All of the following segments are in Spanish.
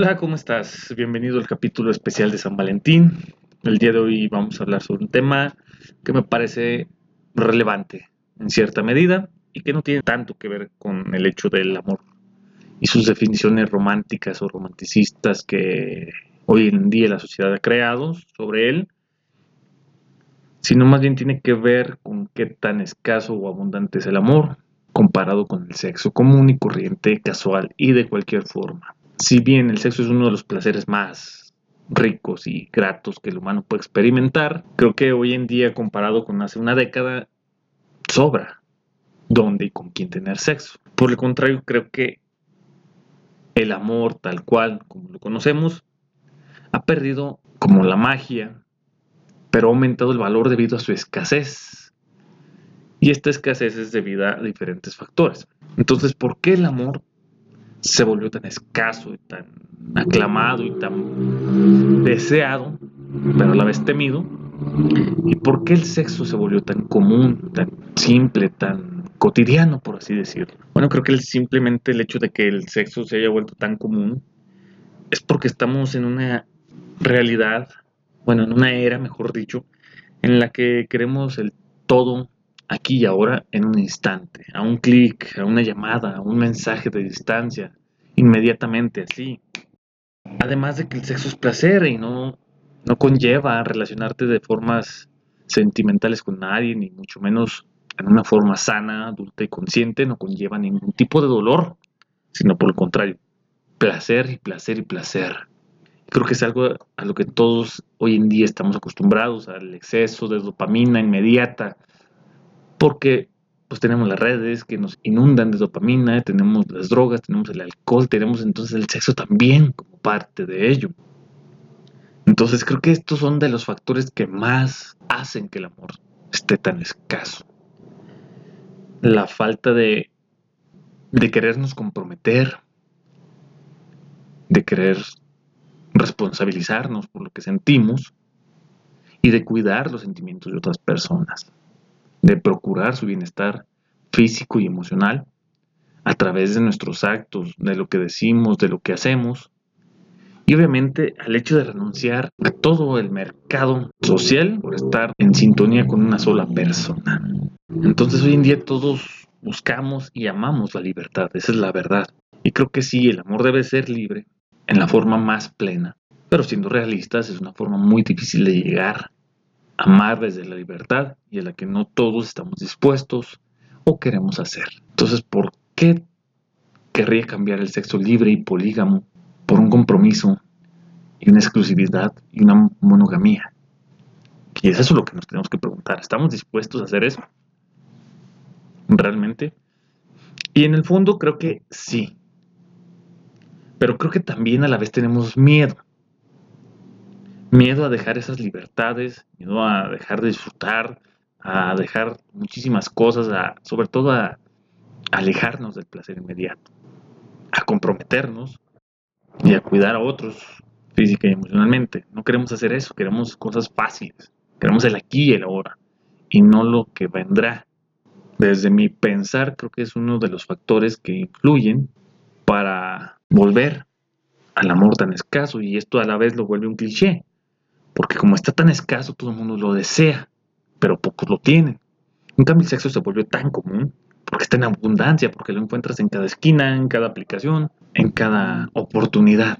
Hola, ¿cómo estás? Bienvenido al capítulo especial de San Valentín. El día de hoy vamos a hablar sobre un tema que me parece relevante en cierta medida y que no tiene tanto que ver con el hecho del amor y sus definiciones románticas o romanticistas que hoy en día la sociedad ha creado sobre él, sino más bien tiene que ver con qué tan escaso o abundante es el amor comparado con el sexo común y corriente, casual y de cualquier forma. Si bien el sexo es uno de los placeres más ricos y gratos que el humano puede experimentar, creo que hoy en día comparado con hace una década sobra dónde y con quién tener sexo. Por el contrario, creo que el amor tal cual como lo conocemos ha perdido como la magia, pero ha aumentado el valor debido a su escasez. Y esta escasez es debida a diferentes factores. Entonces, ¿por qué el amor se volvió tan escaso y tan aclamado y tan deseado, pero a la vez temido? ¿Y por qué el sexo se volvió tan común, tan simple, tan cotidiano, por así decirlo? Bueno, creo que simplemente el hecho de que el sexo se haya vuelto tan común es porque estamos en una realidad, bueno, en una era, mejor dicho, en la que queremos el todo aquí y ahora en un instante, a un clic, a una llamada, a un mensaje de distancia, inmediatamente así. Además de que el sexo es placer y no, no conlleva relacionarte de formas sentimentales con nadie, ni mucho menos en una forma sana, adulta y consciente, no conlleva ningún tipo de dolor, sino por el contrario, placer y placer y placer. Creo que es algo a lo que todos hoy en día estamos acostumbrados, al exceso de dopamina inmediata, porque pues tenemos las redes que nos inundan de dopamina, tenemos las drogas, tenemos el alcohol, tenemos entonces el sexo también como parte de ello. Entonces creo que estos son de los factores que más hacen que el amor esté tan escaso. La falta de, de querernos comprometer, de querer responsabilizarnos por lo que sentimos y de cuidar los sentimientos de otras personas de procurar su bienestar físico y emocional a través de nuestros actos, de lo que decimos, de lo que hacemos. Y obviamente al hecho de renunciar a todo el mercado social por estar en sintonía con una sola persona. Entonces hoy en día todos buscamos y amamos la libertad, esa es la verdad. Y creo que sí, el amor debe ser libre en la forma más plena. Pero siendo realistas es una forma muy difícil de llegar amar desde la libertad y a la que no todos estamos dispuestos o queremos hacer. Entonces, ¿por qué querría cambiar el sexo libre y polígamo por un compromiso y una exclusividad y una monogamía? Y es eso lo que nos tenemos que preguntar. ¿Estamos dispuestos a hacer eso? ¿Realmente? Y en el fondo creo que sí. Pero creo que también a la vez tenemos miedo miedo a dejar esas libertades, miedo a dejar de disfrutar, a dejar muchísimas cosas, a, sobre todo a, alejarnos del placer inmediato, a comprometernos y a cuidar a otros física y emocionalmente. No queremos hacer eso, queremos cosas fáciles, queremos el aquí y el ahora y no lo que vendrá. Desde mi pensar creo que es uno de los factores que influyen para volver al amor tan escaso y esto a la vez lo vuelve un cliché porque como está tan escaso, todo el mundo lo desea, pero pocos lo tienen. En cambio, el sexo se volvió tan común porque está en abundancia, porque lo encuentras en cada esquina, en cada aplicación, en cada oportunidad.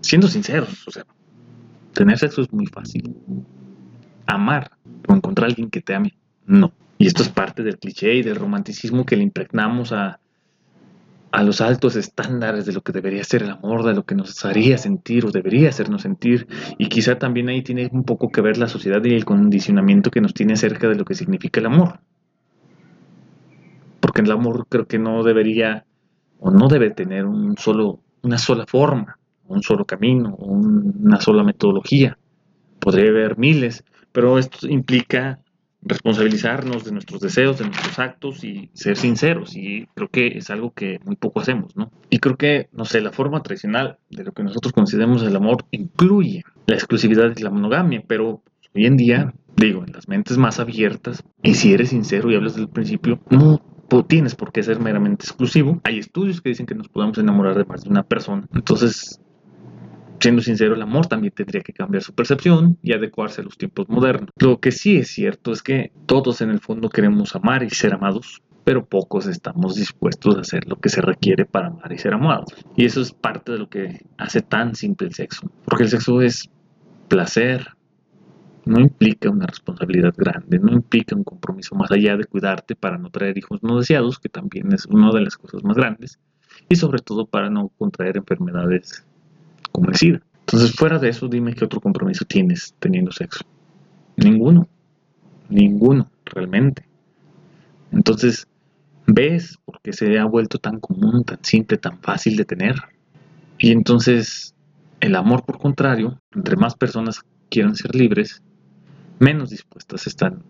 Siendo sinceros, o sea, tener sexo es muy fácil. Amar o encontrar a alguien que te ame, no. Y esto es parte del cliché y del romanticismo que le impregnamos a, a los altos estándares de lo que debería ser el amor, de lo que nos haría sentir o debería hacernos sentir. Y quizá también ahí tiene un poco que ver la sociedad y el condicionamiento que nos tiene acerca de lo que significa el amor. Porque el amor creo que no debería o no debe tener un solo, una sola forma, un solo camino, una sola metodología. Podría haber miles, pero esto implica responsabilizarnos de nuestros deseos, de nuestros actos y ser sinceros. Y creo que es algo que muy poco hacemos, ¿no? Y creo que, no sé, la forma tradicional de lo que nosotros consideramos el amor incluye la exclusividad y la monogamia, pero hoy en día, digo, en las mentes más abiertas, y si eres sincero y hablas del principio, no tienes por qué ser meramente exclusivo. Hay estudios que dicen que nos podemos enamorar de más de una persona. Entonces, siendo sincero, el amor también tendría que cambiar su percepción y adecuarse a los tiempos modernos. Lo que sí es cierto es que todos en el fondo queremos amar y ser amados, pero pocos estamos dispuestos a hacer lo que se requiere para amar y ser amados. Y eso es parte de lo que hace tan simple el sexo, porque el sexo es placer, no implica una responsabilidad grande, no implica un compromiso más allá de cuidarte para no traer hijos no deseados, que también es una de las cosas más grandes, y sobre todo para no contraer enfermedades como el. Entonces, fuera de eso, dime qué otro compromiso tienes teniendo sexo. Ninguno, ninguno, realmente. Entonces, ¿ves por qué se ha vuelto tan común, tan simple, tan fácil de tener? Y entonces, el amor, por contrario, entre más personas quieran ser libres, menos dispuestas están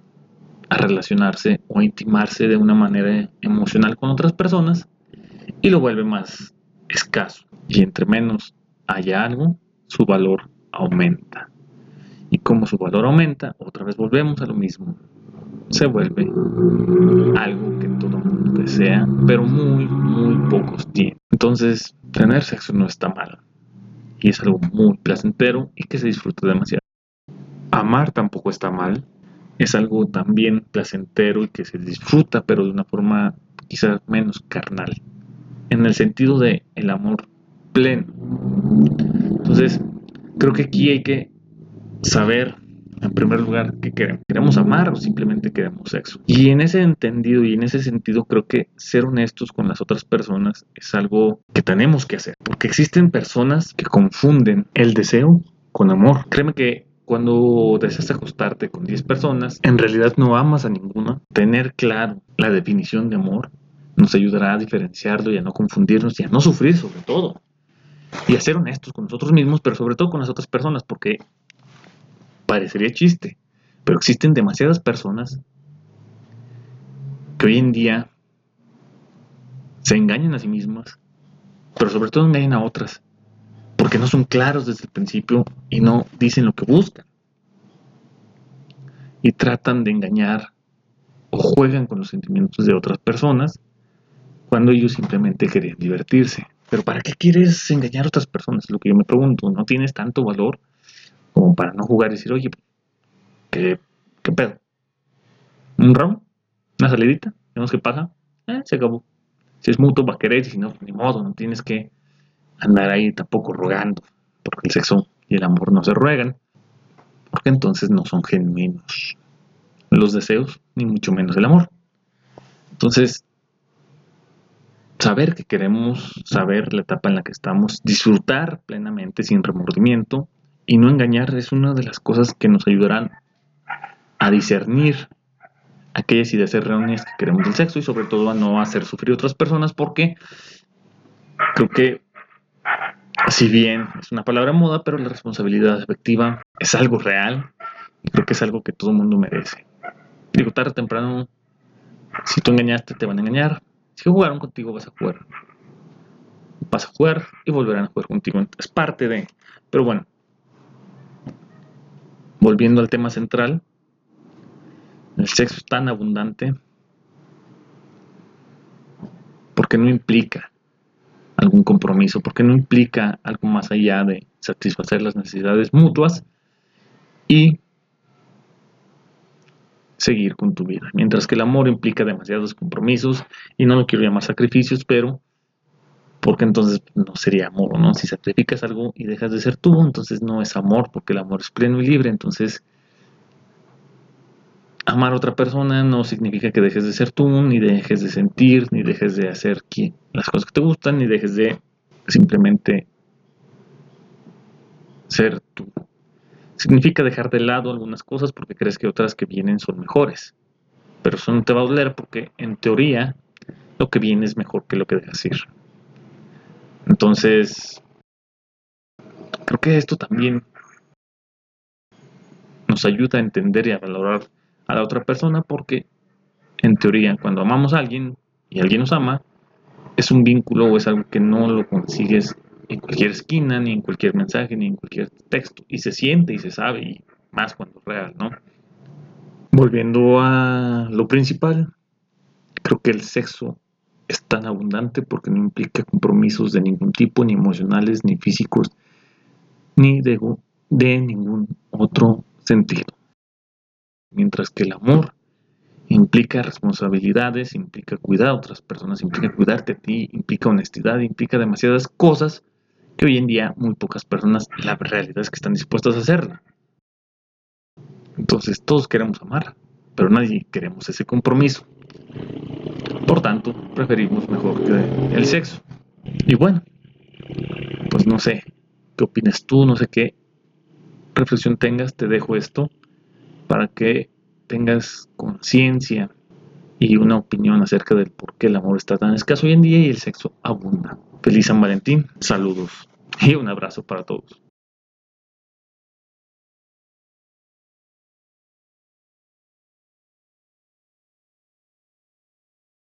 a relacionarse o a intimarse de una manera emocional con otras personas y lo vuelve más escaso. Y entre menos haya algo, su valor aumenta. Y como su valor aumenta, otra vez volvemos a lo mismo. Se vuelve algo que todo el mundo desea, pero muy, muy pocos tienen. Entonces, tener sexo no está mal. Y es algo muy placentero y que se disfruta demasiado. Amar tampoco está mal. Es algo también placentero y que se disfruta, pero de una forma quizás menos carnal. En el sentido de el amor pleno. Entonces, creo que aquí hay que saber, en primer lugar, qué queremos. ¿Queremos amar o simplemente queremos sexo? Y en ese entendido y en ese sentido, creo que ser honestos con las otras personas es algo que tenemos que hacer. Porque existen personas que confunden el deseo con amor. Créeme que cuando deseas acostarte con 10 personas, en realidad no amas a ninguna. Tener claro la definición de amor nos ayudará a diferenciarlo y a no confundirnos y a no sufrir sobre todo. Y a ser honestos con nosotros mismos, pero sobre todo con las otras personas, porque parecería chiste, pero existen demasiadas personas que hoy en día se engañan a sí mismas, pero sobre todo engañan a otras porque no son claros desde el principio y no dicen lo que buscan. Y tratan de engañar o juegan con los sentimientos de otras personas cuando ellos simplemente querían divertirse. Pero ¿para qué quieres engañar a otras personas? Lo que yo me pregunto. ¿No tienes tanto valor como para no jugar y decir, oye, ¿qué, qué pedo? ¿Un round? ¿Una salidita? ¿Vemos qué pasa? Eh, se acabó. Si es mutuo, va a querer, si no, ni modo, no tienes que andar ahí tampoco rogando, porque el sexo y el amor no se ruegan, porque entonces no son genuinos los deseos, ni mucho menos el amor. Entonces, saber que queremos, saber la etapa en la que estamos, disfrutar plenamente sin remordimiento y no engañar es una de las cosas que nos ayudarán a discernir aquellas ideas erróneas que queremos del sexo y sobre todo a no hacer sufrir a otras personas porque creo que si bien es una palabra moda, pero la responsabilidad afectiva es algo real y creo que es algo que todo el mundo merece. Digo, tarde o temprano, si tú engañaste, te van a engañar. Si jugaron contigo, vas a jugar. Vas a jugar y volverán a jugar contigo. Es parte de. Pero bueno, volviendo al tema central, el sexo es tan abundante porque no implica algún compromiso, porque no implica algo más allá de satisfacer las necesidades mutuas y seguir con tu vida. Mientras que el amor implica demasiados compromisos y no lo quiero llamar sacrificios, pero porque entonces no sería amor, ¿no? Si sacrificas algo y dejas de ser tú, entonces no es amor, porque el amor es pleno y libre, entonces amar a otra persona no significa que dejes de ser tú, ni dejes de sentir, ni dejes de hacer las cosas que te gustan, ni dejes de simplemente ser tú. Significa dejar de lado algunas cosas porque crees que otras que vienen son mejores. Pero eso no te va a doler porque en teoría lo que viene es mejor que lo que dejas ir. Entonces, creo que esto también nos ayuda a entender y a valorar a la otra persona porque en teoría cuando amamos a alguien y alguien nos ama, es un vínculo o es algo que no lo consigues en cualquier esquina, ni en cualquier mensaje, ni en cualquier texto. Y se siente y se sabe, y más cuando es real, ¿no? Volviendo a lo principal, Creo que el sexo es tan abundante porque no implica compromisos de ningún tipo, ni emocionales, ni físicos, ni de, ningún otro sentido. Mientras que el amor implica responsabilidades, implica cuidar a otras personas, implica cuidarte a ti, implica honestidad, implica demasiadas cosas que hoy en día muy pocas personas, la realidad es que están dispuestas a hacerla. Entonces todos queremos amar, pero nadie queremos ese compromiso. Por tanto, preferimos mejor que el sexo. Y bueno, pues no sé, ¿qué opinas tú? No sé qué reflexión tengas, te dejo esto para que tengas conciencia y una opinión acerca del por qué el amor está tan escaso hoy en día y el sexo abunda. Feliz San Valentín, saludos y un abrazo para todos.